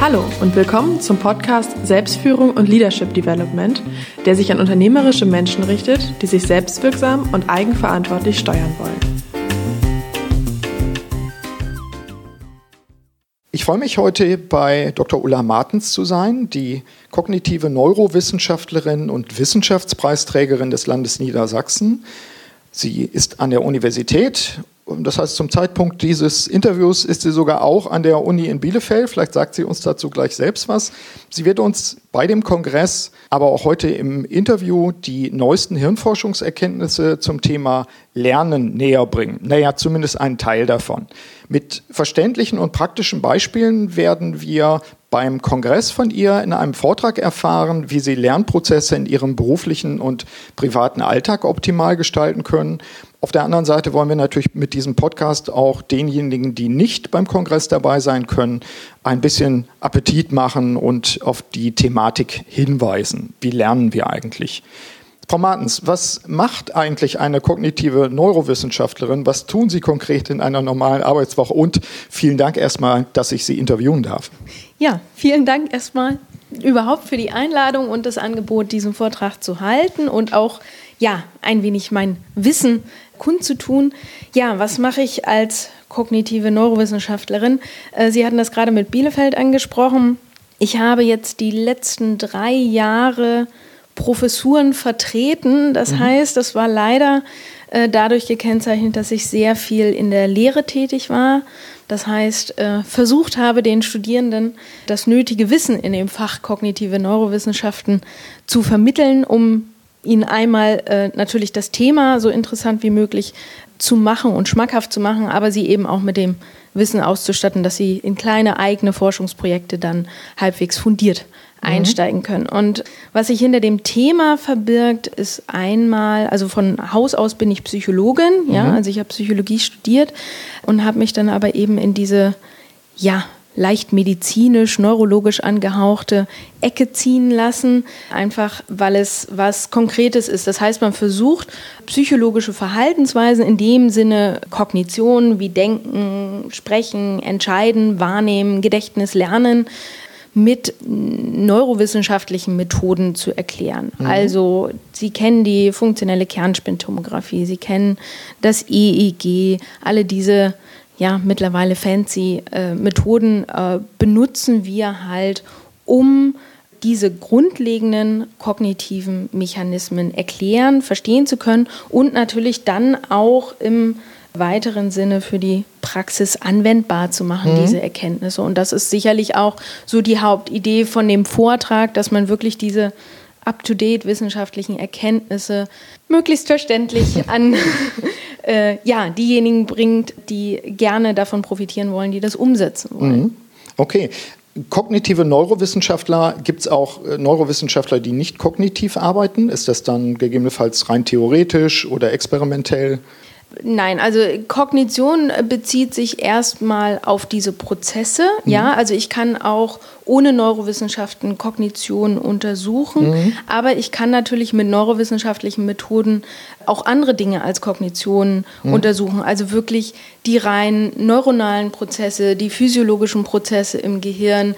Hallo und willkommen zum Podcast Selbstführung und Leadership Development, der sich an unternehmerische Menschen richtet, die sich selbstwirksam und eigenverantwortlich steuern wollen. Ich freue mich heute bei Dr. Ulla Martens zu sein, die kognitive Neurowissenschaftlerin und Wissenschaftspreisträgerin des Landes Niedersachsen. Sie ist an der Universität das heißt, zum Zeitpunkt dieses Interviews ist sie sogar auch an der Uni in Bielefeld. Vielleicht sagt sie uns dazu gleich selbst was. Sie wird uns bei dem Kongress, aber auch heute im Interview die neuesten Hirnforschungserkenntnisse zum Thema Lernen näher bringen. Naja, zumindest einen Teil davon. Mit verständlichen und praktischen Beispielen werden wir beim Kongress von ihr in einem Vortrag erfahren, wie sie Lernprozesse in ihrem beruflichen und privaten Alltag optimal gestalten können. Auf der anderen Seite wollen wir natürlich mit diesem Podcast auch denjenigen, die nicht beim Kongress dabei sein können, ein bisschen Appetit machen und auf die Thematik hinweisen. Wie lernen wir eigentlich? Frau Martens, was macht eigentlich eine kognitive Neurowissenschaftlerin? Was tun Sie konkret in einer normalen Arbeitswoche? Und vielen Dank erstmal, dass ich Sie interviewen darf. Ja, vielen Dank erstmal überhaupt für die Einladung und das Angebot, diesen Vortrag zu halten und auch ja, ein wenig mein Wissen kundzutun. Ja, was mache ich als kognitive Neurowissenschaftlerin? Äh, Sie hatten das gerade mit Bielefeld angesprochen. Ich habe jetzt die letzten drei Jahre Professuren vertreten. Das mhm. heißt, das war leider äh, dadurch gekennzeichnet, dass ich sehr viel in der Lehre tätig war. Das heißt, äh, versucht habe, den Studierenden das nötige Wissen in dem Fach kognitive Neurowissenschaften zu vermitteln, um ihnen einmal äh, natürlich das Thema so interessant wie möglich zu machen und schmackhaft zu machen, aber sie eben auch mit dem Wissen auszustatten, dass sie in kleine eigene Forschungsprojekte dann halbwegs fundiert Mhm. einsteigen können. Und was sich hinter dem Thema verbirgt, ist einmal, also von Haus aus bin ich Psychologin, ja, mhm. also ich habe Psychologie studiert und habe mich dann aber eben in diese, ja, leicht medizinisch, neurologisch angehauchte Ecke ziehen lassen, einfach weil es was Konkretes ist. Das heißt, man versucht psychologische Verhaltensweisen in dem Sinne Kognition wie Denken, Sprechen, Entscheiden, Wahrnehmen, Gedächtnis, Lernen mit neurowissenschaftlichen Methoden zu erklären. Mhm. Also Sie kennen die funktionelle Kernspintomographie, Sie kennen das EEG, alle diese ja mittlerweile fancy äh, Methoden äh, benutzen wir halt, um diese grundlegenden kognitiven Mechanismen erklären, verstehen zu können und natürlich dann auch im weiteren Sinne für die Praxis anwendbar zu machen, mhm. diese Erkenntnisse. Und das ist sicherlich auch so die Hauptidee von dem Vortrag, dass man wirklich diese up-to-date wissenschaftlichen Erkenntnisse möglichst verständlich an äh, ja, diejenigen bringt, die gerne davon profitieren wollen, die das umsetzen wollen. Mhm. Okay. Kognitive Neurowissenschaftler, gibt es auch äh, Neurowissenschaftler, die nicht kognitiv arbeiten? Ist das dann gegebenenfalls rein theoretisch oder experimentell? Nein, also Kognition bezieht sich erstmal auf diese Prozesse. Mhm. Ja, also ich kann auch ohne Neurowissenschaften Kognition untersuchen, mhm. aber ich kann natürlich mit neurowissenschaftlichen Methoden auch andere Dinge als Kognition mhm. untersuchen. Also wirklich die rein neuronalen Prozesse, die physiologischen Prozesse im Gehirn.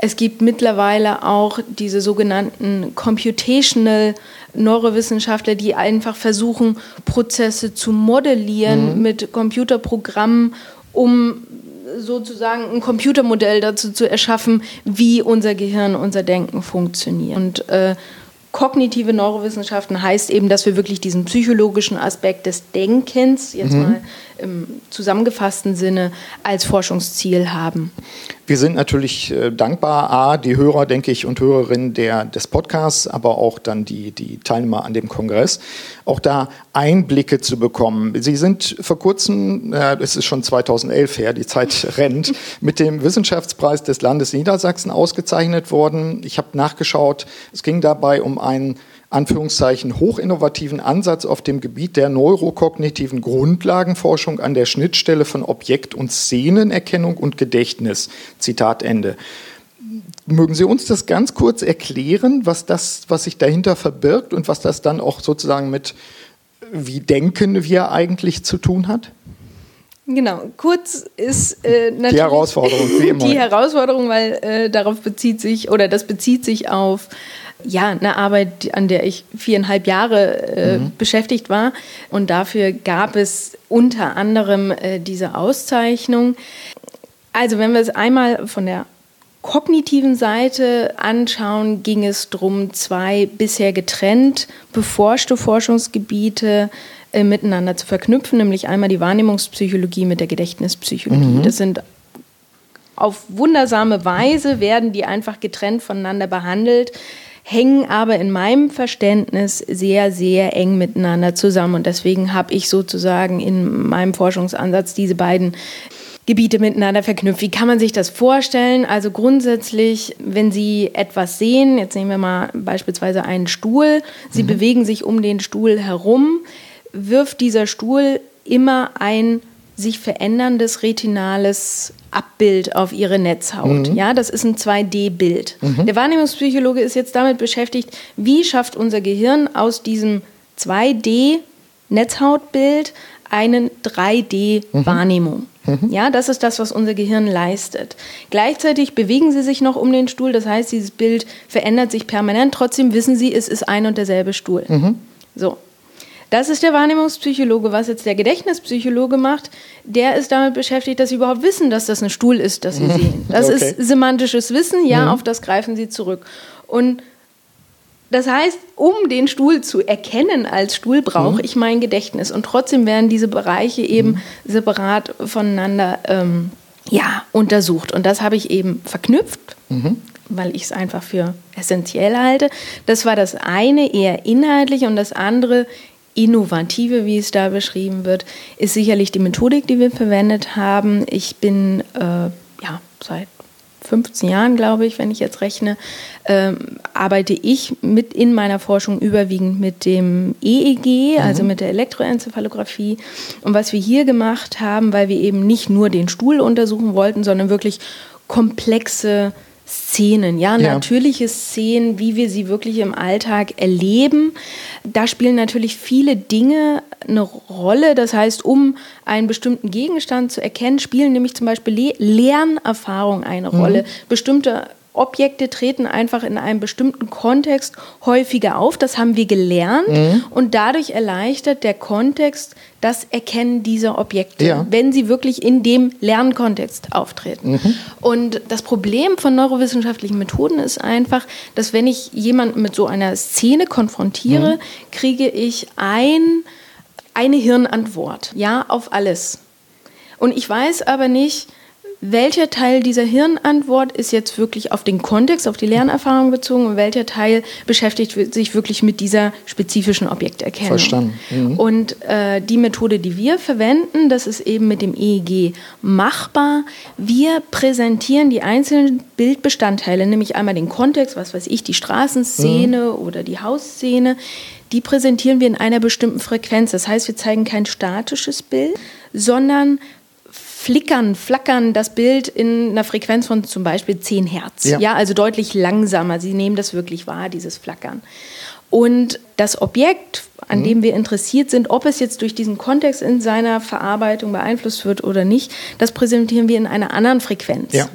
Es gibt mittlerweile auch diese sogenannten Computational Neurowissenschaftler, die einfach versuchen, Prozesse zu modellieren mhm. mit Computerprogrammen, um sozusagen ein Computermodell dazu zu erschaffen, wie unser Gehirn, unser Denken funktioniert. Und äh, kognitive Neurowissenschaften heißt eben, dass wir wirklich diesen psychologischen Aspekt des Denkens, jetzt mhm. mal im zusammengefassten Sinne, als Forschungsziel haben. Wir sind natürlich äh, dankbar, A, die Hörer, denke ich, und Hörerinnen der, des Podcasts, aber auch dann die, die Teilnehmer an dem Kongress, auch da Einblicke zu bekommen. Sie sind vor kurzem, äh, es ist schon 2011 her, die Zeit rennt, mit dem Wissenschaftspreis des Landes Niedersachsen ausgezeichnet worden. Ich habe nachgeschaut, es ging dabei um einen Anführungszeichen hochinnovativen Ansatz auf dem Gebiet der neurokognitiven Grundlagenforschung an der Schnittstelle von Objekt- und Szenenerkennung und Gedächtnis. Zitat Ende. Mögen Sie uns das ganz kurz erklären, was das, was sich dahinter verbirgt und was das dann auch sozusagen mit wie denken wir eigentlich zu tun hat? Genau, kurz ist äh, natürlich die Herausforderung, die Herausforderung, weil äh, darauf bezieht sich oder das bezieht sich auf ja eine Arbeit, an der ich viereinhalb Jahre äh, mhm. beschäftigt war und dafür gab es unter anderem äh, diese Auszeichnung. Also wenn wir es einmal von der kognitiven Seite anschauen, ging es darum, zwei bisher getrennt beforschte Forschungsgebiete äh, miteinander zu verknüpfen, nämlich einmal die Wahrnehmungspsychologie mit der Gedächtnispsychologie. Mhm. Das sind auf wundersame Weise werden die einfach getrennt voneinander behandelt, hängen aber in meinem Verständnis sehr, sehr eng miteinander zusammen. Und deswegen habe ich sozusagen in meinem Forschungsansatz diese beiden Gebiete miteinander verknüpft. Wie kann man sich das vorstellen? Also grundsätzlich, wenn Sie etwas sehen, jetzt nehmen wir mal beispielsweise einen Stuhl, Sie mhm. bewegen sich um den Stuhl herum, wirft dieser Stuhl immer ein sich veränderndes retinales Abbild auf ihre Netzhaut. Mhm. Ja, das ist ein 2D-Bild. Mhm. Der Wahrnehmungspsychologe ist jetzt damit beschäftigt, wie schafft unser Gehirn aus diesem 2D-Netzhautbild eine 3D-Wahrnehmung. Mhm. Ja, das ist das, was unser Gehirn leistet. Gleichzeitig bewegen sie sich noch um den Stuhl, das heißt, dieses Bild verändert sich permanent. Trotzdem wissen sie, es ist ein und derselbe Stuhl. Mhm. So. Das ist der Wahrnehmungspsychologe. Was jetzt der Gedächtnispsychologe macht, der ist damit beschäftigt, dass sie überhaupt wissen, dass das ein Stuhl ist, das sie mhm. sehen. Das okay. ist semantisches Wissen, ja, mhm. auf das greifen sie zurück. Und das heißt, um den Stuhl zu erkennen als Stuhl, brauche mhm. ich mein Gedächtnis. Und trotzdem werden diese Bereiche eben mhm. separat voneinander ähm, ja, untersucht. Und das habe ich eben verknüpft, mhm. weil ich es einfach für essentiell halte. Das war das eine eher inhaltlich und das andere innovative, wie es da beschrieben wird, ist sicherlich die Methodik, die wir verwendet haben. Ich bin äh, ja seit 15 Jahren, glaube ich, wenn ich jetzt rechne, ähm, arbeite ich mit in meiner Forschung überwiegend mit dem EEG, also mhm. mit der Elektroenzephalographie. Und was wir hier gemacht haben, weil wir eben nicht nur den Stuhl untersuchen wollten, sondern wirklich komplexe Szenen, ja, ja, natürliche Szenen, wie wir sie wirklich im Alltag erleben. Da spielen natürlich viele Dinge eine Rolle. Das heißt, um einen bestimmten Gegenstand zu erkennen, spielen nämlich zum Beispiel Lernerfahrungen eine mhm. Rolle. Bestimmte Objekte treten einfach in einem bestimmten Kontext häufiger auf. Das haben wir gelernt mhm. und dadurch erleichtert der Kontext das Erkennen dieser Objekte, ja. wenn sie wirklich in dem Lernkontext auftreten. Mhm. Und das Problem von neurowissenschaftlichen Methoden ist einfach, dass wenn ich jemanden mit so einer Szene konfrontiere, mhm. kriege ich ein, eine Hirnantwort, ja, auf alles. Und ich weiß aber nicht, welcher Teil dieser Hirnantwort ist jetzt wirklich auf den Kontext, auf die Lernerfahrung bezogen und welcher Teil beschäftigt sich wirklich mit dieser spezifischen Objekterkennung. Verstanden. Mhm. Und äh, die Methode, die wir verwenden, das ist eben mit dem EEG machbar. Wir präsentieren die einzelnen Bildbestandteile, nämlich einmal den Kontext, was weiß ich, die Straßenszene mhm. oder die Hausszene, die präsentieren wir in einer bestimmten Frequenz. Das heißt, wir zeigen kein statisches Bild, sondern flickern, flackern das Bild in einer Frequenz von zum Beispiel 10 Hertz. Ja. ja, also deutlich langsamer. Sie nehmen das wirklich wahr, dieses Flackern. Und das Objekt, an mhm. dem wir interessiert sind, ob es jetzt durch diesen Kontext in seiner Verarbeitung beeinflusst wird oder nicht, das präsentieren wir in einer anderen Frequenz. Ja.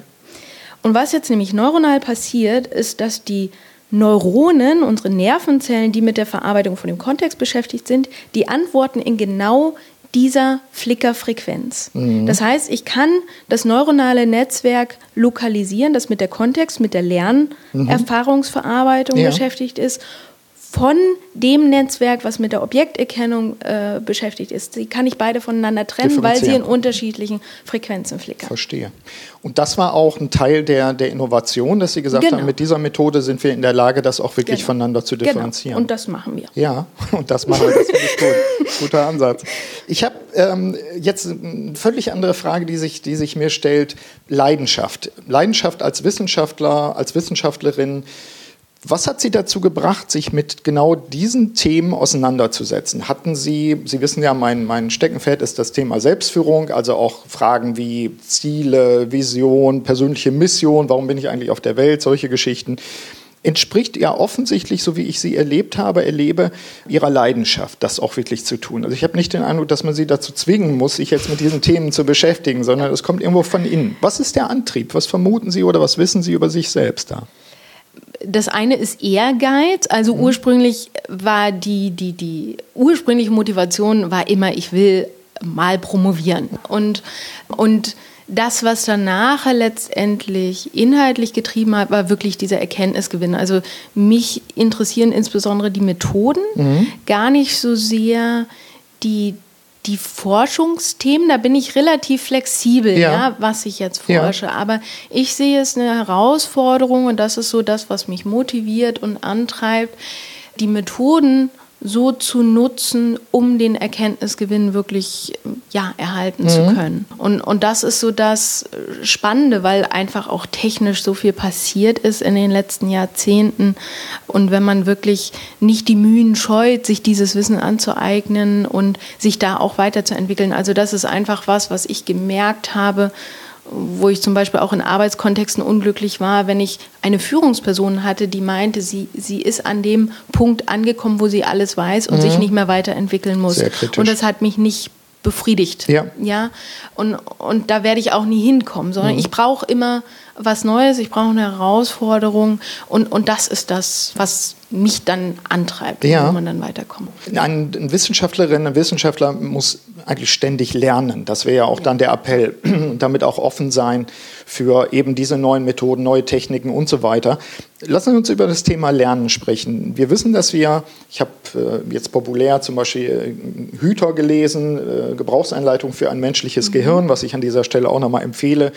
Und was jetzt nämlich neuronal passiert, ist, dass die Neuronen, unsere Nervenzellen, die mit der Verarbeitung von dem Kontext beschäftigt sind, die antworten in genau dieser Flickerfrequenz. Mhm. Das heißt, ich kann das neuronale Netzwerk lokalisieren, das mit der Kontext, mit der Lernerfahrungsverarbeitung mhm. ja. beschäftigt ist von dem Netzwerk, was mit der Objekterkennung äh, beschäftigt ist. Die kann ich beide voneinander trennen, weil sie in unterschiedlichen Frequenzen flickern. Verstehe. Und das war auch ein Teil der, der Innovation, dass Sie gesagt genau. haben, mit dieser Methode sind wir in der Lage, das auch wirklich genau. voneinander zu genau. differenzieren. Genau. Und das machen wir. Ja, und das machen wir. Das finde ich gut. Guter Ansatz. Ich habe ähm, jetzt eine völlig andere Frage, die sich, die sich mir stellt. Leidenschaft. Leidenschaft als Wissenschaftler, als Wissenschaftlerin. Was hat Sie dazu gebracht, sich mit genau diesen Themen auseinanderzusetzen? Hatten Sie, Sie wissen ja, mein, mein Steckenpferd ist das Thema Selbstführung, also auch Fragen wie Ziele, Vision, persönliche Mission, warum bin ich eigentlich auf der Welt, solche Geschichten. entspricht ja offensichtlich, so wie ich sie erlebt habe, erlebe, ihrer Leidenschaft, das auch wirklich zu tun. Also ich habe nicht den Eindruck, dass man sie dazu zwingen muss, sich jetzt mit diesen Themen zu beschäftigen, sondern es kommt irgendwo von innen. Was ist der Antrieb? Was vermuten Sie oder was wissen Sie über sich selbst da? Das eine ist Ehrgeiz. Also mhm. ursprünglich war die, die, die ursprüngliche Motivation war immer, ich will mal promovieren. Und, und das, was dann nachher letztendlich inhaltlich getrieben hat, war wirklich dieser Erkenntnisgewinn. Also mich interessieren insbesondere die Methoden, mhm. gar nicht so sehr die, die Forschungsthemen, da bin ich relativ flexibel, ja. ja was ich jetzt forsche. Ja. Aber ich sehe es eine Herausforderung und das ist so das, was mich motiviert und antreibt, die Methoden so zu nutzen, um den Erkenntnisgewinn wirklich ja, erhalten mhm. zu können. Und, und das ist so das Spannende, weil einfach auch technisch so viel passiert ist in den letzten Jahrzehnten. Und wenn man wirklich nicht die Mühen scheut, sich dieses Wissen anzueignen und sich da auch weiterzuentwickeln. Also das ist einfach was, was ich gemerkt habe, wo ich zum Beispiel auch in Arbeitskontexten unglücklich war, wenn ich eine Führungsperson hatte, die meinte, sie, sie ist an dem Punkt angekommen, wo sie alles weiß und mhm. sich nicht mehr weiterentwickeln muss. Und das hat mich nicht befriedigt. Ja. ja? Und, und da werde ich auch nie hinkommen, sondern mhm. ich brauche immer was Neues, ich brauche eine Herausforderung und, und das ist das, was mich dann antreibt, ja. wo man dann weiterkommt. Ein, ein Wissenschaftlerin, ein Wissenschaftler muss eigentlich ständig lernen. Das wäre ja auch dann der Appell. Und damit auch offen sein für eben diese neuen Methoden, neue Techniken und so weiter. Lassen Sie uns über das Thema Lernen sprechen. Wir wissen, dass wir, ich habe äh, jetzt populär zum Beispiel äh, Hüter gelesen, äh, Gebrauchseinleitung für ein menschliches mhm. Gehirn, was ich an dieser Stelle auch nochmal empfehle.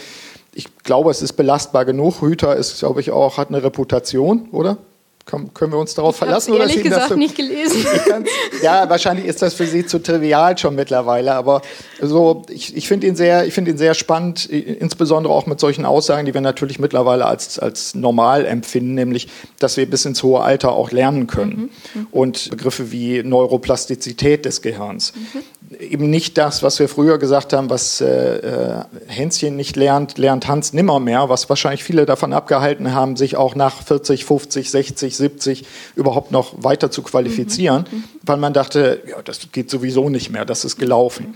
Ich glaube, es ist belastbar genug. Hüter ist, glaube ich, auch, hat eine Reputation, oder? Können wir uns darauf ich verlassen? Ehrlich oder gesagt dafür, nicht gelesen. ja, wahrscheinlich ist das für Sie zu trivial schon mittlerweile, aber so, ich, ich finde ihn, sehr, find ihn sehr spannend, insbesondere auch mit solchen Aussagen, die wir natürlich mittlerweile als, als normal empfinden, nämlich, dass wir bis ins hohe Alter auch lernen können. Mhm. Mhm. Und Begriffe wie Neuroplastizität des Gehirns. Mhm eben nicht das, was wir früher gesagt haben, was äh, äh, Hänschen nicht lernt, lernt Hans nimmer mehr, was wahrscheinlich viele davon abgehalten haben, sich auch nach 40, 50, 60, 70 überhaupt noch weiter zu qualifizieren, mhm. mhm. weil man dachte, ja, das geht sowieso nicht mehr, das ist gelaufen.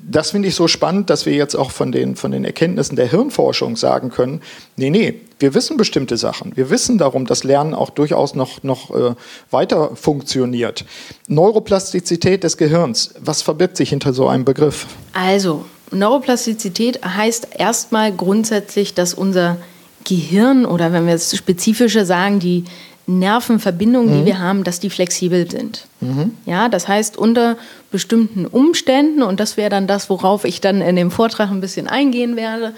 Das finde ich so spannend, dass wir jetzt auch von den, von den Erkenntnissen der Hirnforschung sagen können, nee, nee, wir wissen bestimmte Sachen. Wir wissen darum, dass Lernen auch durchaus noch, noch äh, weiter funktioniert. Neuroplastizität des Gehirns, was verbirgt sich hinter so einem Begriff? Also, Neuroplastizität heißt erstmal grundsätzlich, dass unser Gehirn oder wenn wir es spezifischer sagen, die Nervenverbindungen, mhm. die wir haben, dass die flexibel sind. Mhm. Ja, das heißt, unter bestimmten Umständen, und das wäre dann das, worauf ich dann in dem Vortrag ein bisschen eingehen werde,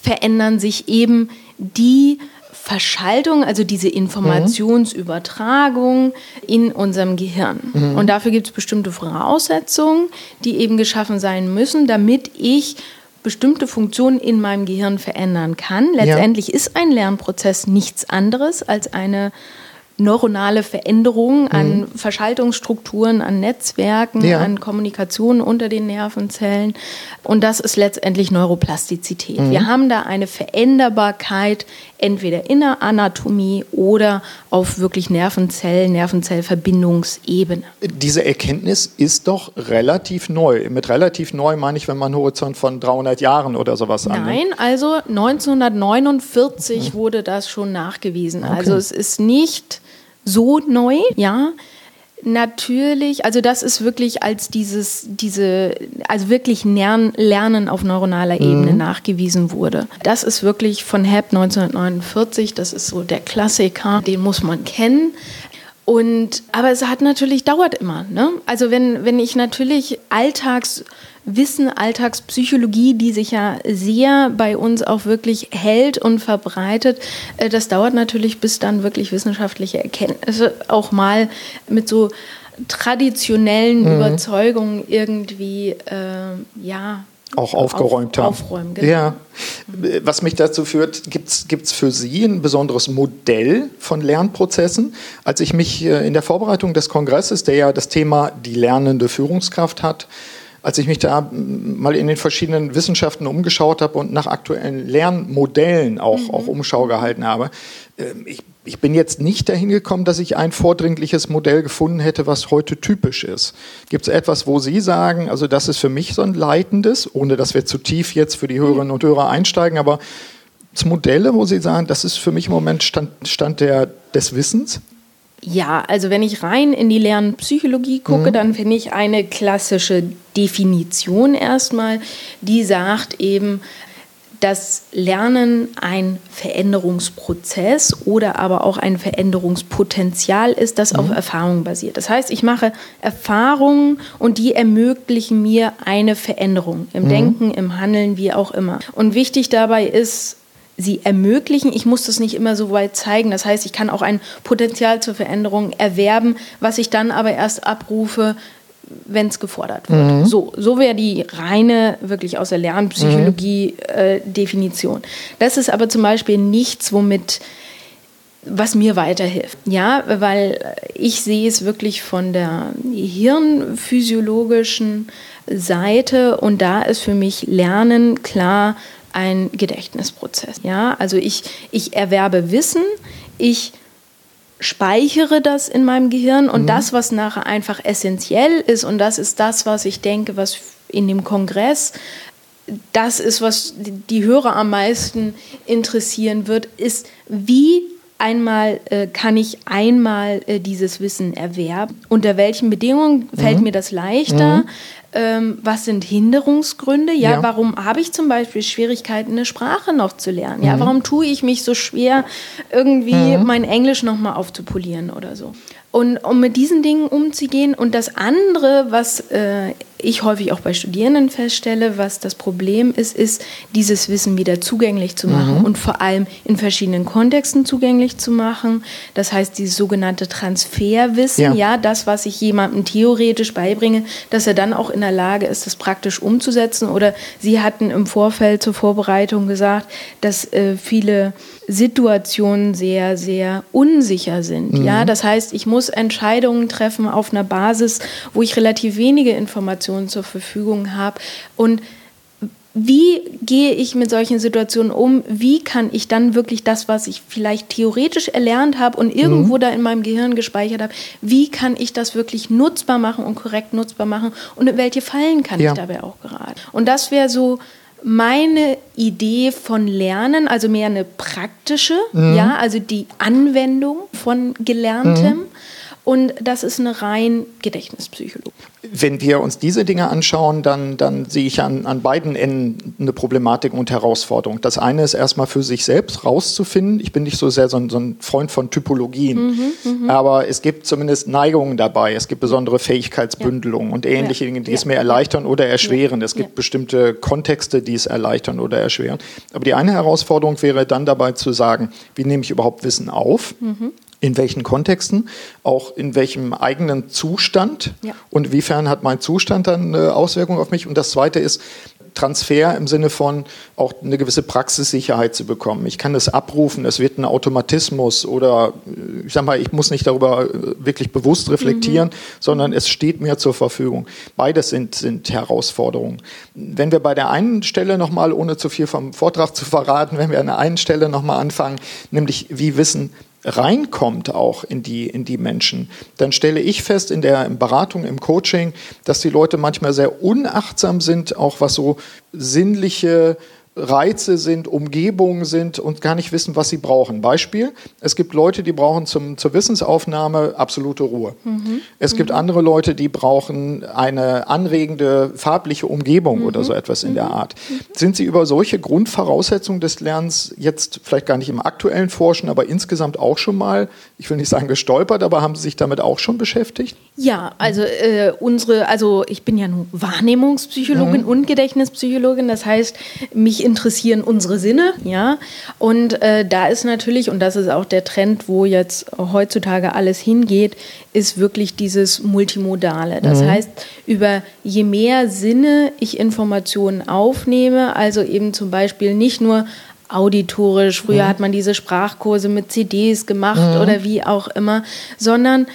verändern sich eben die Verschaltung, also diese Informationsübertragung in unserem Gehirn. Mhm. Und dafür gibt es bestimmte Voraussetzungen, die eben geschaffen sein müssen, damit ich bestimmte Funktionen in meinem Gehirn verändern kann. Letztendlich ja. ist ein Lernprozess nichts anderes als eine neuronale Veränderung an mhm. Verschaltungsstrukturen, an Netzwerken, ja. an Kommunikation unter den Nervenzellen. Und das ist letztendlich Neuroplastizität. Mhm. Wir haben da eine Veränderbarkeit entweder in der Anatomie oder auf wirklich Nervenzell, Nervenzellverbindungsebene. Diese Erkenntnis ist doch relativ neu. Mit relativ neu meine ich, wenn man einen Horizont von 300 Jahren oder sowas annimmt. Nein, also 1949 mhm. wurde das schon nachgewiesen. Okay. Also es ist nicht so neu, ja. Natürlich, also das ist wirklich als dieses, diese, also wirklich Lernen, auf neuronaler Ebene mhm. nachgewiesen wurde. Das ist wirklich von HEP 1949, das ist so der Klassiker, den muss man kennen. Und, aber es hat natürlich, dauert immer, ne? Also wenn, wenn ich natürlich alltags Wissen, Alltagspsychologie, die sich ja sehr bei uns auch wirklich hält und verbreitet. Äh, das dauert natürlich, bis dann wirklich wissenschaftliche Erkenntnisse auch mal mit so traditionellen mhm. Überzeugungen irgendwie, äh, ja, auch aufgeräumt auf, haben. Aufräumen, genau. Ja. Was mich dazu führt, gibt es für Sie ein besonderes Modell von Lernprozessen? Als ich mich äh, in der Vorbereitung des Kongresses, der ja das Thema die lernende Führungskraft hat, als ich mich da mal in den verschiedenen Wissenschaften umgeschaut habe und nach aktuellen Lernmodellen auch, mhm. auch Umschau gehalten habe, ähm, ich, ich bin jetzt nicht dahin gekommen, dass ich ein vordringliches Modell gefunden hätte, was heute typisch ist. Gibt es etwas, wo Sie sagen, also das ist für mich so ein leitendes, ohne dass wir zu tief jetzt für die Hörerinnen und Hörer einsteigen, aber Modelle, wo Sie sagen, das ist für mich im Moment Stand, Stand der, des Wissens? Ja, also wenn ich rein in die Lernpsychologie gucke, mhm. dann finde ich eine klassische Definition erstmal, die sagt eben, dass Lernen ein Veränderungsprozess oder aber auch ein Veränderungspotenzial ist, das mhm. auf Erfahrungen basiert. Das heißt, ich mache Erfahrungen und die ermöglichen mir eine Veränderung im mhm. Denken, im Handeln, wie auch immer. Und wichtig dabei ist, sie ermöglichen. Ich muss das nicht immer so weit zeigen. Das heißt, ich kann auch ein Potenzial zur Veränderung erwerben, was ich dann aber erst abrufe, wenn es gefordert wird. Mhm. So, so wäre die reine, wirklich aus der Lernpsychologie mhm. äh, Definition. Das ist aber zum Beispiel nichts, womit was mir weiterhilft. Ja, weil ich sehe es wirklich von der hirnphysiologischen Seite und da ist für mich Lernen klar ein Gedächtnisprozess. Ja, also ich, ich erwerbe Wissen, ich speichere das in meinem Gehirn und mhm. das, was nachher einfach essentiell ist und das ist das, was ich denke, was in dem Kongress das ist, was die Hörer am meisten interessieren wird, ist, wie einmal äh, kann ich einmal äh, dieses Wissen erwerben. Unter welchen Bedingungen fällt mhm. mir das leichter? Mhm ähm, was sind Hinderungsgründe? Ja, ja. warum habe ich zum Beispiel Schwierigkeiten, eine Sprache noch zu lernen? Ja, mhm. warum tue ich mich so schwer, irgendwie mhm. mein Englisch nochmal aufzupolieren oder so? Und um mit diesen Dingen umzugehen. Und das andere, was äh, ich häufig auch bei Studierenden feststelle, was das Problem ist, ist, dieses Wissen wieder zugänglich zu machen mhm. und vor allem in verschiedenen Kontexten zugänglich zu machen. Das heißt, dieses sogenannte Transferwissen, ja, ja das, was ich jemandem theoretisch beibringe, dass er dann auch in der Lage ist, das praktisch umzusetzen. Oder Sie hatten im Vorfeld zur Vorbereitung gesagt, dass äh, viele Situationen sehr, sehr unsicher sind. Mhm. Ja, das heißt, ich muss Entscheidungen treffen auf einer Basis, wo ich relativ wenige Informationen zur Verfügung habe und wie gehe ich mit solchen Situationen um? Wie kann ich dann wirklich das, was ich vielleicht theoretisch erlernt habe und irgendwo mhm. da in meinem Gehirn gespeichert habe, wie kann ich das wirklich nutzbar machen und korrekt nutzbar machen? Und in welche Fallen kann ja. ich dabei auch geraten? Und das wäre so meine Idee von Lernen, also mehr eine praktische, mhm. ja, also die Anwendung von Gelerntem. Mhm. Und das ist eine rein Gedächtnispsychologie. Wenn wir uns diese Dinge anschauen, dann, dann sehe ich an, an beiden Enden eine Problematik und Herausforderung. Das eine ist erstmal für sich selbst rauszufinden. Ich bin nicht so sehr so ein, so ein Freund von Typologien, mhm, mhm. aber es gibt zumindest Neigungen dabei. Es gibt besondere Fähigkeitsbündelungen ja. und ähnliche ja. Dinge, die ja. es mir erleichtern oder erschweren. Es gibt bestimmte Kontexte, die es erleichtern oder erschweren. Aber die eine Herausforderung wäre dann dabei zu sagen, wie nehme ich überhaupt Wissen auf? Mhm in welchen Kontexten, auch in welchem eigenen Zustand ja. und inwiefern hat mein Zustand dann eine Auswirkung auf mich. Und das Zweite ist Transfer im Sinne von auch eine gewisse Praxissicherheit zu bekommen. Ich kann das abrufen, es wird ein Automatismus oder ich sag mal, ich muss nicht darüber wirklich bewusst reflektieren, mhm. sondern es steht mir zur Verfügung. Beides sind, sind Herausforderungen. Wenn wir bei der einen Stelle nochmal, ohne zu viel vom Vortrag zu verraten, wenn wir an der einen Stelle nochmal anfangen, nämlich wie Wissen reinkommt auch in die, in die Menschen, dann stelle ich fest in der Beratung, im Coaching, dass die Leute manchmal sehr unachtsam sind, auch was so sinnliche Reize sind, Umgebungen sind und gar nicht wissen, was sie brauchen. Beispiel, es gibt Leute, die brauchen zum, zur Wissensaufnahme absolute Ruhe. Mhm. Es gibt mhm. andere Leute, die brauchen eine anregende farbliche Umgebung mhm. oder so etwas in der mhm. Art. Sind Sie über solche Grundvoraussetzungen des Lernens jetzt vielleicht gar nicht im aktuellen Forschen, aber insgesamt auch schon mal, ich will nicht sagen gestolpert, aber haben Sie sich damit auch schon beschäftigt? Ja, also äh, unsere, also ich bin ja nun Wahrnehmungspsychologin mhm. und Gedächtnispsychologin, das heißt, mich interessieren unsere Sinne, ja. Und äh, da ist natürlich, und das ist auch der Trend, wo jetzt heutzutage alles hingeht, ist wirklich dieses Multimodale. Das mhm. heißt, über je mehr Sinne ich Informationen aufnehme, also eben zum Beispiel nicht nur auditorisch, früher mhm. hat man diese Sprachkurse mit CDs gemacht mhm. oder wie auch immer, sondern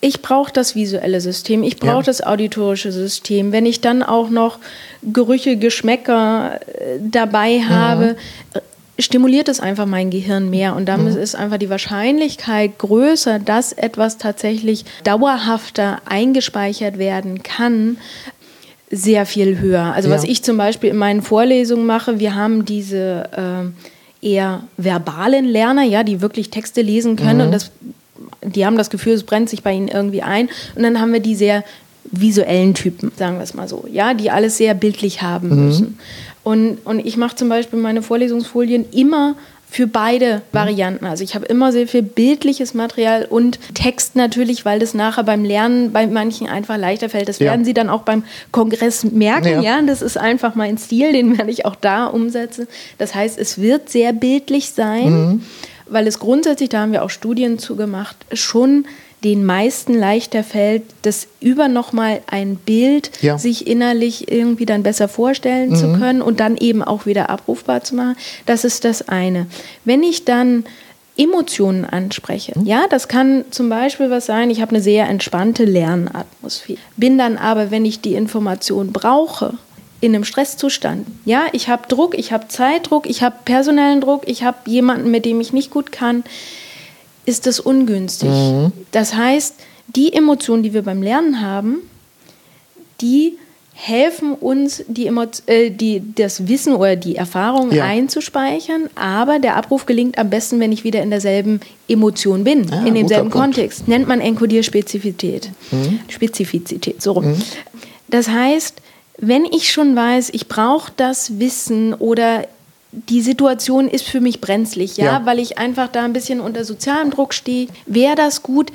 ich brauche das visuelle System, ich brauche ja. das auditorische System. Wenn ich dann auch noch Gerüche, Geschmäcker äh, dabei habe, mhm. stimuliert es einfach mein Gehirn mehr. Und damit mhm. ist einfach die Wahrscheinlichkeit größer, dass etwas tatsächlich dauerhafter eingespeichert werden kann, sehr viel höher. Also ja. was ich zum Beispiel in meinen Vorlesungen mache, wir haben diese äh, eher verbalen Lerner, ja, die wirklich Texte lesen können mhm. und das die haben das Gefühl, es brennt sich bei ihnen irgendwie ein. Und dann haben wir die sehr visuellen Typen, sagen wir es mal so, ja, die alles sehr bildlich haben mhm. müssen. Und, und ich mache zum Beispiel meine Vorlesungsfolien immer für beide Varianten. Also ich habe immer sehr viel bildliches Material und Text natürlich, weil das nachher beim Lernen bei manchen einfach leichter fällt. Das ja. werden sie dann auch beim Kongress merken. Ja. ja, das ist einfach mein Stil, den werde ich auch da umsetzen. Das heißt, es wird sehr bildlich sein. Mhm weil es grundsätzlich, da haben wir auch Studien zugemacht, schon den meisten leichter fällt, das über nochmal ein Bild ja. sich innerlich irgendwie dann besser vorstellen mhm. zu können und dann eben auch wieder abrufbar zu machen. Das ist das eine. Wenn ich dann Emotionen anspreche. Mhm. Ja, das kann zum Beispiel was sein, ich habe eine sehr entspannte Lernatmosphäre. Bin dann aber, wenn ich die Information brauche, in einem Stresszustand. Ja, ich habe Druck, ich habe Zeitdruck, ich habe personellen Druck, ich habe jemanden, mit dem ich nicht gut kann, ist das ungünstig. Mhm. Das heißt, die Emotionen, die wir beim Lernen haben, die helfen uns, die, äh, die, das Wissen oder die Erfahrung ja. einzuspeichern, aber der Abruf gelingt am besten, wenn ich wieder in derselben Emotion bin, ah, in demselben Kontext. Nennt man Enkodierspezifität. Mhm. Spezifizität, so rum. Mhm. Das heißt, wenn ich schon weiß, ich brauche das Wissen oder die Situation ist für mich brenzlig, ja, ja, weil ich einfach da ein bisschen unter sozialem Druck stehe, wäre das gut,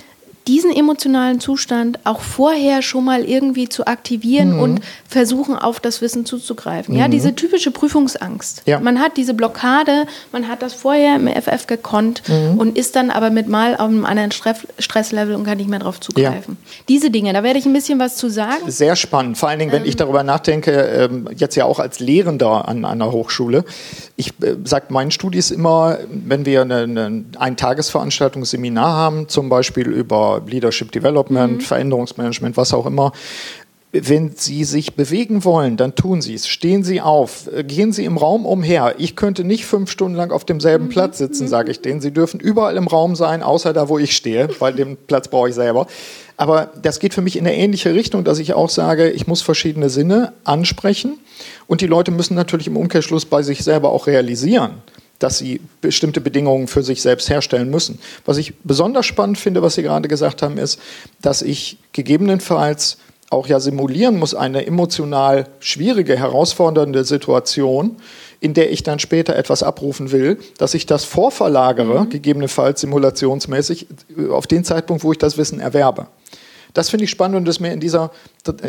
diesen emotionalen Zustand auch vorher schon mal irgendwie zu aktivieren mhm. und versuchen, auf das Wissen zuzugreifen. Mhm. Ja, diese typische Prüfungsangst. Ja. Man hat diese Blockade, man hat das vorher im FF gekonnt mhm. und ist dann aber mit mal auf einem anderen Stresslevel und kann nicht mehr darauf zugreifen. Ja. Diese Dinge, da werde ich ein bisschen was zu sagen. Sehr spannend, vor allen Dingen, wenn ähm, ich darüber nachdenke, ähm, jetzt ja auch als Lehrender an einer Hochschule. Ich äh, sage meinen Studis immer, wenn wir eine, eine, eine Tagesveranstaltung, Seminar haben, zum Beispiel über Leadership Development, mhm. Veränderungsmanagement, was auch immer. Wenn Sie sich bewegen wollen, dann tun Sie es. Stehen Sie auf, gehen Sie im Raum umher. Ich könnte nicht fünf Stunden lang auf demselben mhm. Platz sitzen, mhm. sage ich denen. Sie dürfen überall im Raum sein, außer da, wo ich stehe, weil den Platz brauche ich selber. Aber das geht für mich in eine ähnliche Richtung, dass ich auch sage, ich muss verschiedene Sinne ansprechen und die Leute müssen natürlich im Umkehrschluss bei sich selber auch realisieren dass sie bestimmte Bedingungen für sich selbst herstellen müssen. Was ich besonders spannend finde, was Sie gerade gesagt haben, ist, dass ich gegebenenfalls auch ja simulieren muss, eine emotional schwierige, herausfordernde Situation, in der ich dann später etwas abrufen will, dass ich das vorverlagere, mhm. gegebenenfalls simulationsmäßig, auf den Zeitpunkt, wo ich das Wissen erwerbe. Das finde ich spannend und ist mir in dieser,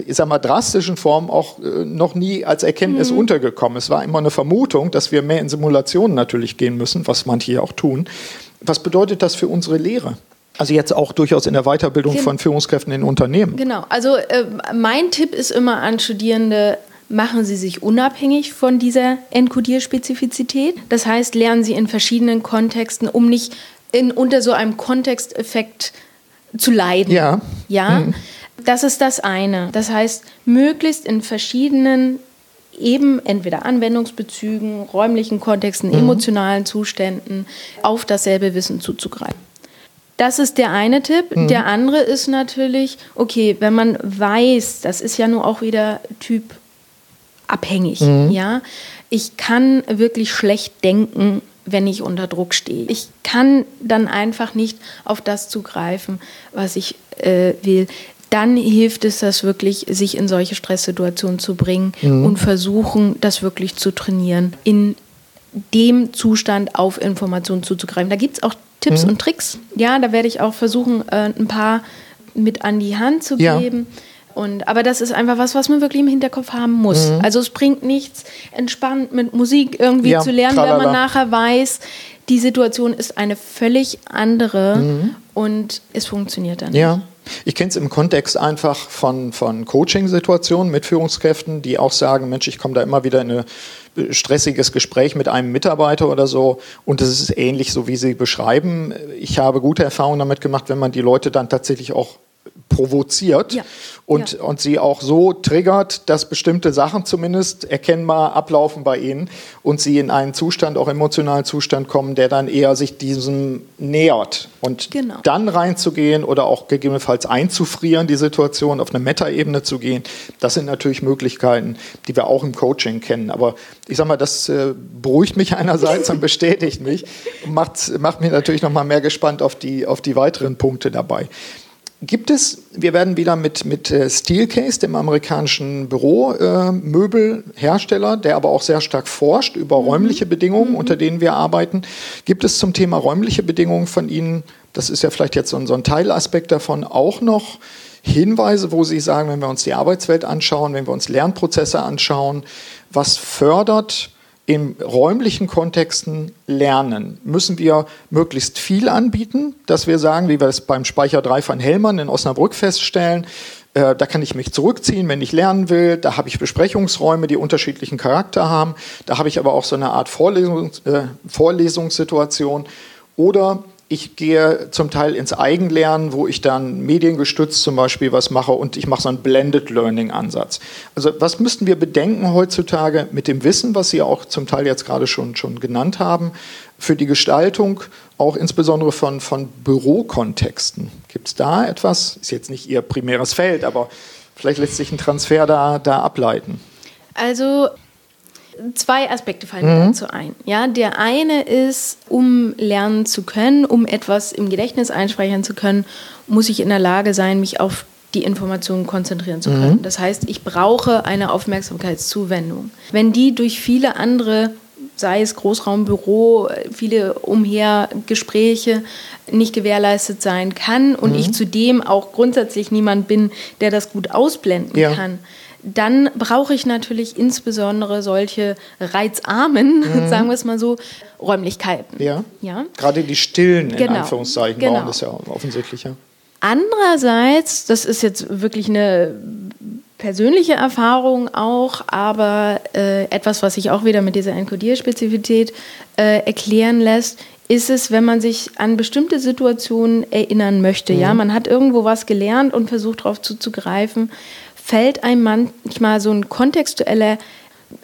ich sag mal, drastischen Form auch äh, noch nie als Erkenntnis mhm. untergekommen. Es war immer eine Vermutung, dass wir mehr in Simulationen natürlich gehen müssen, was manche hier auch tun. Was bedeutet das für unsere Lehre? Also jetzt auch durchaus in der Weiterbildung von Führungskräften in Unternehmen. Genau. Also äh, mein Tipp ist immer an Studierende, machen Sie sich unabhängig von dieser Enkodierspezifizität. Das heißt, lernen Sie in verschiedenen Kontexten, um nicht in, unter so einem Kontexteffekt zu leiden. Ja. Ja. Mhm. Das ist das eine. Das heißt, möglichst in verschiedenen eben entweder Anwendungsbezügen, räumlichen Kontexten, mhm. emotionalen Zuständen auf dasselbe Wissen zuzugreifen. Das ist der eine Tipp. Mhm. Der andere ist natürlich, okay, wenn man weiß, das ist ja nur auch wieder typabhängig, mhm. ja. Ich kann wirklich schlecht denken, wenn ich unter Druck stehe. Ich kann dann einfach nicht auf das zugreifen, was ich äh, will. Dann hilft es, das wirklich, sich in solche Stresssituationen zu bringen mhm. und versuchen, das wirklich zu trainieren, in dem Zustand auf Informationen zuzugreifen. Da gibt es auch Tipps mhm. und Tricks. Ja, da werde ich auch versuchen, äh, ein paar mit an die Hand zu geben. Und, aber das ist einfach was, was man wirklich im Hinterkopf haben muss. Mhm. Also es bringt nichts, entspannt mit Musik irgendwie ja, zu lernen, tralala. wenn man nachher weiß, die Situation ist eine völlig andere mhm. und es funktioniert dann ja. nicht. Ich kenne es im Kontext einfach von, von Coaching-Situationen mit Führungskräften, die auch sagen, Mensch, ich komme da immer wieder in ein stressiges Gespräch mit einem Mitarbeiter oder so und es ist ähnlich so, wie Sie beschreiben. Ich habe gute Erfahrungen damit gemacht, wenn man die Leute dann tatsächlich auch provoziert Ja. und, Ja. und sie auch so triggert, dass bestimmte Sachen zumindest erkennbar ablaufen bei ihnen und sie in einen Zustand, auch emotionalen Zustand kommen, der dann eher sich diesem nähert. Und Genau. dann reinzugehen oder auch gegebenenfalls einzufrieren, die Situation auf eine Metaebene zu gehen, das sind natürlich Möglichkeiten, die wir auch im Coaching kennen. Aber ich sag mal, das äh, beruhigt mich einerseits und bestätigt mich und macht, macht mich natürlich noch mal mehr gespannt auf die, auf die weiteren Punkte dabei. Gibt es, wir werden wieder mit, mit äh, Steelcase, dem amerikanischen Büromöbelhersteller, der aber auch sehr stark forscht über räumliche Bedingungen, unter denen wir arbeiten. Gibt es zum Thema räumliche Bedingungen von Ihnen, das ist ja vielleicht jetzt so ein, so ein Teilaspekt davon, auch noch Hinweise, wo Sie sagen, wenn wir uns die Arbeitswelt anschauen, wenn wir uns Lernprozesse anschauen, was fördert in räumlichen Kontexten lernen? Müssen wir möglichst viel anbieten, dass wir sagen, wie wir es beim Speicher 3 von Hellmann in Osnabrück feststellen, äh, da kann ich mich zurückziehen, wenn ich lernen will. Da habe ich Besprechungsräume, die unterschiedlichen Charakter haben. Da habe ich aber auch so eine Art Vorlesungs, äh, Vorlesungssituation. Oder ich gehe zum Teil ins Eigenlernen, wo ich dann mediengestützt zum Beispiel was mache und ich mache so einen Blended Learning Ansatz. Also was müssten wir bedenken heutzutage mit dem Wissen, was Sie auch zum Teil jetzt gerade schon, schon genannt haben, für die Gestaltung auch insbesondere von, von Bürokontexten? Gibt es da etwas? Ist jetzt nicht Ihr primäres Feld, aber vielleicht lässt sich ein Transfer da, da ableiten. Also zwei Aspekte fallen mir dazu ein. Ja, der eine ist, um lernen zu können, um etwas im Gedächtnis einspeichern zu können, muss ich in der Lage sein, mich auf die Informationen konzentrieren zu können. Das heißt, ich brauche eine Aufmerksamkeitszuwendung. Wenn die durch viele andere, sei es Großraumbüro, viele Umhergespräche, nicht gewährleistet sein kann und ich zudem auch grundsätzlich niemand bin, der das gut ausblenden Ja. kann, dann brauche ich natürlich insbesondere solche reizarmen, sagen wir es mal so, Räumlichkeiten. Ja? Ja. Gerade die Stillen, in Genau. Anführungszeichen, Genau. bauen das ja offensichtlicher. Andererseits, das ist jetzt wirklich eine persönliche Erfahrung auch, aber äh, etwas, was sich auch wieder mit dieser Enkodierspezifität äh, erklären lässt, ist es, wenn man sich an bestimmte Situationen erinnern möchte. Ja, man hat irgendwo was gelernt und versucht darauf zuzugreifen, fällt einem manchmal so ein kontextueller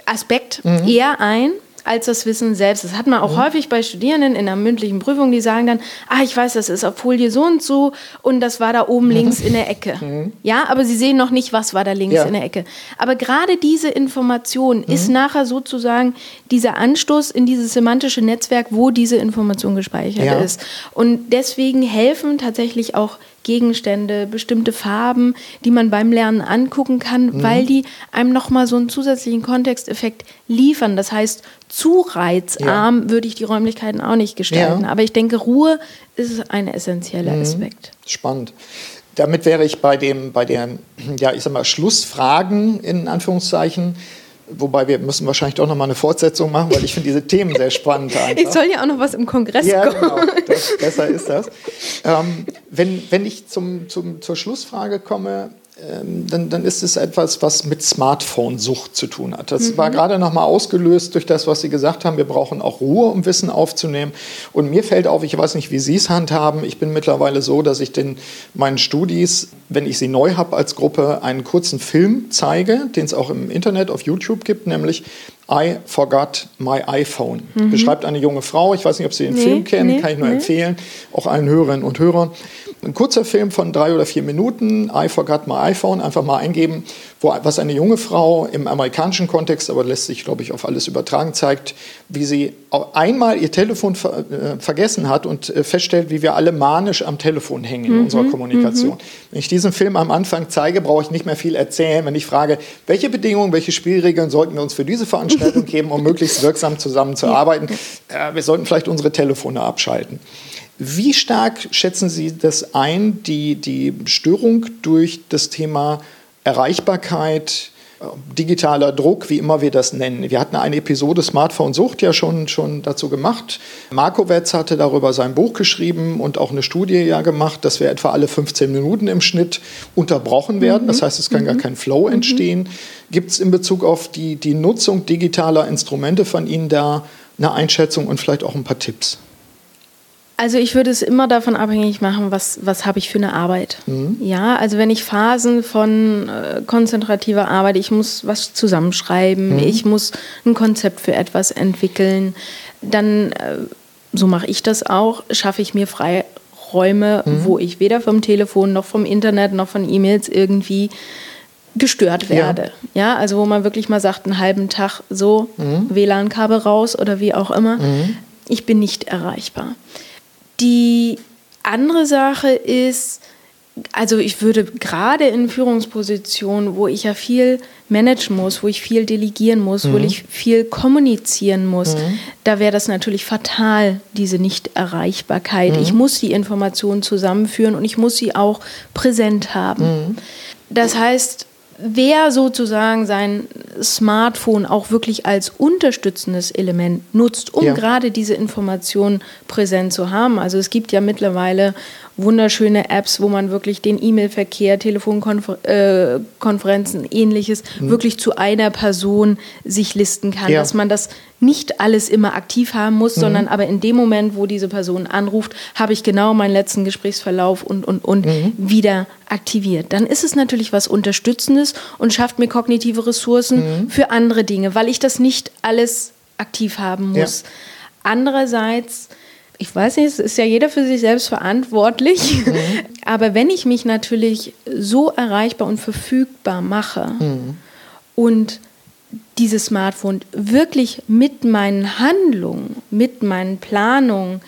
Aspekt eher ein als das Wissen selbst. Das hat man auch häufig bei Studierenden in einer mündlichen Prüfung, die sagen dann, ah, ich weiß, das ist auf Folie so und so und das war da oben links in der Ecke. Ja, aber sie sehen noch nicht, was war da links Ja. in der Ecke. Aber gerade diese Information ist nachher sozusagen dieser Anstoß in dieses semantische Netzwerk, wo diese Information gespeichert Ja. ist. Und deswegen helfen tatsächlich auch Gegenstände, bestimmte Farben, die man beim Lernen angucken kann, weil die einem nochmal so einen zusätzlichen Kontexteffekt liefern. Das heißt, zu reizarm würde ich die Räumlichkeiten auch nicht gestalten. Ja. Aber ich denke, Ruhe ist ein essentieller Aspekt. Spannend. Damit wäre ich bei dem, bei den, ja, ich sag mal, Schlussfragen in Anführungszeichen. Wobei wir müssen wahrscheinlich doch noch mal eine Fortsetzung machen, weil ich finde diese Themen sehr spannend. Einfach. Ich soll ja auch noch was im Kongress Ja, kommen. genau. Das, besser ist das. Ähm, wenn, wenn ich zum, zum, zur Schlussfrage komme, dann, dann ist es etwas, was mit Smartphone-Sucht zu tun hat. Das war gerade noch mal ausgelöst durch das, was Sie gesagt haben. Wir brauchen auch Ruhe, um Wissen aufzunehmen. Und mir fällt auf, ich weiß nicht, wie Sie es handhaben. Ich bin mittlerweile so, dass ich den meinen Studis, wenn ich sie neu habe als Gruppe, einen kurzen Film zeige, den es auch im Internet auf YouTube gibt, nämlich I Forgot My iPhone. Beschreibt eine junge Frau. Ich weiß nicht, ob Sie den Nee, Film kennen, nee, kann ich nur nee. empfehlen, auch allen Hörerinnen und Hörern. Ein kurzer Film von drei oder vier Minuten, I Forgot My iPhone, einfach mal eingeben, wo, was eine junge Frau im amerikanischen Kontext, aber lässt sich, glaube ich, auf alles übertragen, zeigt, wie sie einmal ihr Telefon ver, äh, vergessen hat und äh, feststellt, wie wir alle manisch am Telefon hängen in unserer Kommunikation. Wenn ich diesen Film am Anfang zeige, brauche ich nicht mehr viel erzählen, wenn ich frage, welche Bedingungen, welche Spielregeln sollten wir uns für diese Veranstaltung geben, um möglichst wirksam zusammenzuarbeiten. Äh, wir sollten vielleicht unsere Telefone abschalten. Wie stark schätzen Sie das ein, die, die Störung durch das Thema Erreichbarkeit, digitaler Druck, wie immer wir das nennen? Wir hatten eine Episode Smartphone-Sucht ja schon, schon dazu gemacht. Markowitz hatte darüber sein Buch geschrieben und auch eine Studie ja gemacht, dass wir etwa alle 15 Minuten im Schnitt unterbrochen werden. Das heißt, es kann gar kein Flow entstehen. Gibt es in Bezug auf die, die Nutzung digitaler Instrumente von Ihnen da eine Einschätzung und vielleicht auch ein paar Tipps? Also ich würde es immer davon abhängig machen, was, was habe ich für eine Arbeit. Mhm. Ja, also wenn ich Phasen von äh, konzentrativer Arbeit, ich muss was zusammenschreiben, mhm. ich muss ein Konzept für etwas entwickeln, dann, äh, so mache ich das auch, schaffe ich mir Freiräume, mhm. wo ich weder vom Telefon noch vom Internet noch von E-Mails irgendwie gestört werde. Ja. ja. also wo man wirklich mal sagt, einen halben Tag so, mhm. WLAN-Kabel raus oder wie auch immer. Mhm. Ich bin nicht erreichbar. Die andere Sache ist, also ich würde gerade in Führungspositionen, wo ich ja viel managen muss, wo ich viel delegieren muss, mhm. wo ich viel kommunizieren muss, mhm. da wäre das natürlich fatal, diese Nichterreichbarkeit. Mhm. Ich muss die Informationen zusammenführen und ich muss sie auch präsent haben. Mhm. Das heißt, wer sozusagen sein Smartphone auch wirklich als unterstützendes Element nutzt, um ja. gerade diese Informationen präsent zu haben. Also es gibt ja mittlerweile wunderschöne Apps, wo man wirklich den E-Mail-Verkehr, Telefonkonferenzen, äh, ähnliches mhm. wirklich zu einer Person sich listen kann, ja. dass man das nicht alles immer aktiv haben muss, mhm. sondern aber in dem Moment, wo diese Person anruft, habe ich genau meinen letzten Gesprächsverlauf und, und, und mhm. wieder aktiviert. Dann ist es natürlich was Unterstützendes und schafft mir kognitive Ressourcen mhm. für andere Dinge, weil ich das nicht alles aktiv haben muss. Ja. Andererseits ich weiß nicht, es ist ja jeder für sich selbst verantwortlich. Mhm. Aber wenn ich mich natürlich so erreichbar und verfügbar mache mhm. und dieses Smartphone wirklich mit meinen Handlungen, mit meinen Planungen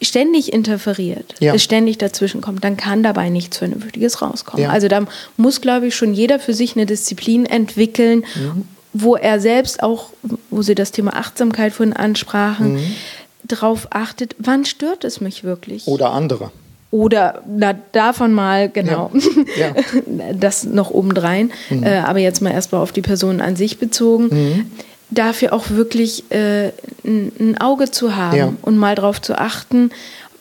ständig interferiert, ja. es ständig dazwischen kommt, dann kann dabei nichts Vernünftiges rauskommen. Ja. Also da muss, glaube ich, schon jeder für sich eine Disziplin entwickeln, mhm. wo er selbst auch, wo Sie das Thema Achtsamkeit vorhin ansprachen, mhm darauf achtet, wann stört es mich wirklich. Oder andere. Oder na, davon mal, genau, ja. Ja. das noch obendrein, mhm. äh, aber jetzt mal erstmal auf die Person an sich bezogen. Mhm. Dafür auch wirklich äh, ein, ein, Auge zu haben ja. und mal darauf zu achten,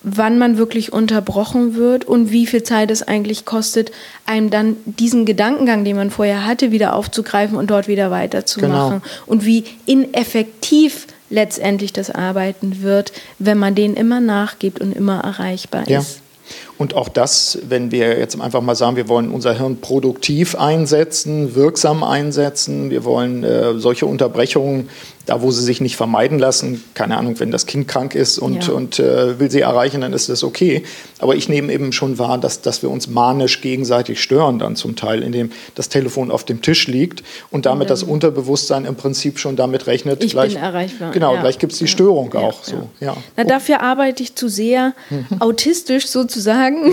wann man wirklich unterbrochen wird und wie viel Zeit es eigentlich kostet, einem dann diesen Gedankengang, den man vorher hatte, wieder aufzugreifen und dort wieder weiterzumachen. Genau. Und wie ineffektiv letztendlich das Arbeiten wird, wenn man denen immer nachgibt und immer erreichbar ja. ist. Und auch das, wenn wir jetzt einfach mal sagen, wir wollen unser Hirn produktiv einsetzen, wirksam einsetzen, wir wollen äh, solche Unterbrechungen da wo sie sich nicht vermeiden lassen, keine Ahnung, wenn das Kind krank ist und, ja. und äh, will sie erreichen, dann ist das okay. Aber ich nehme eben schon wahr, dass, dass wir uns manisch gegenseitig stören dann zum Teil, indem das Telefon auf dem Tisch liegt und damit ja. das Unterbewusstsein im Prinzip schon damit rechnet. Ich gleich, bin erreichbar. Genau, ja. gleich gibt es die Störung auch. So. Ja. Na, dafür arbeite ich zu sehr mhm. autistisch sozusagen.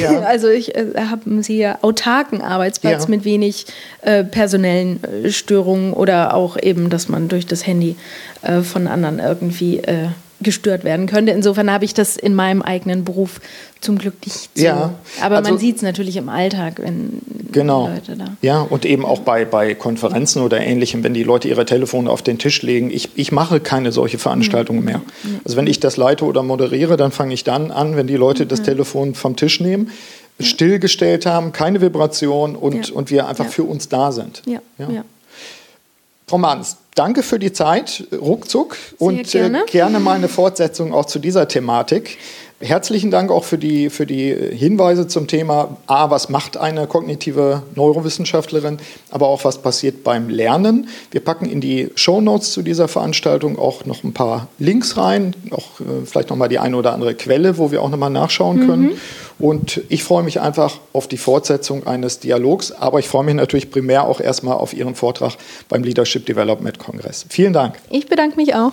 Also ich äh, habe einen sehr autarken Arbeitsplatz mit wenig äh, personellen äh, Störungen oder auch eben, dass man durch das Handy äh, von anderen irgendwie äh, gestört werden könnte. Insofern habe ich das in meinem eigenen Beruf zum Glück nicht so. Ja, Aber also, man sieht es natürlich im Alltag, wenn genau, Leute da. Ja, und eben auch bei, bei Konferenzen oder ähnlichem, wenn die Leute ihre Telefone auf den Tisch legen. Ich, ich mache keine solche Veranstaltungen mhm. mehr. Mhm. Also wenn ich das leite oder moderiere, dann fange ich dann an, wenn die Leute mhm. das Telefon vom Tisch nehmen, ja. stillgestellt haben, keine Vibration und, ja. und wir einfach für uns da sind. ja. ja. Frau Mahns, danke für die Zeit, ruckzuck, Sehr und äh, gerne. Äh, gerne mal eine Fortsetzung auch zu dieser Thematik. Herzlichen Dank auch für die, für die Hinweise zum Thema A, was macht eine kognitive Neurowissenschaftlerin, aber auch was passiert beim Lernen. Wir packen in die Show Notes zu dieser Veranstaltung auch noch ein paar Links rein, auch äh, vielleicht noch mal die eine oder andere Quelle, wo wir auch noch mal nachschauen können. Mhm. Und ich freue mich einfach auf die Fortsetzung eines Dialogs, aber ich freue mich natürlich primär auch erstmal auf Ihren Vortrag beim Leadership Development Kongress. Vielen Dank. Ich bedanke mich auch.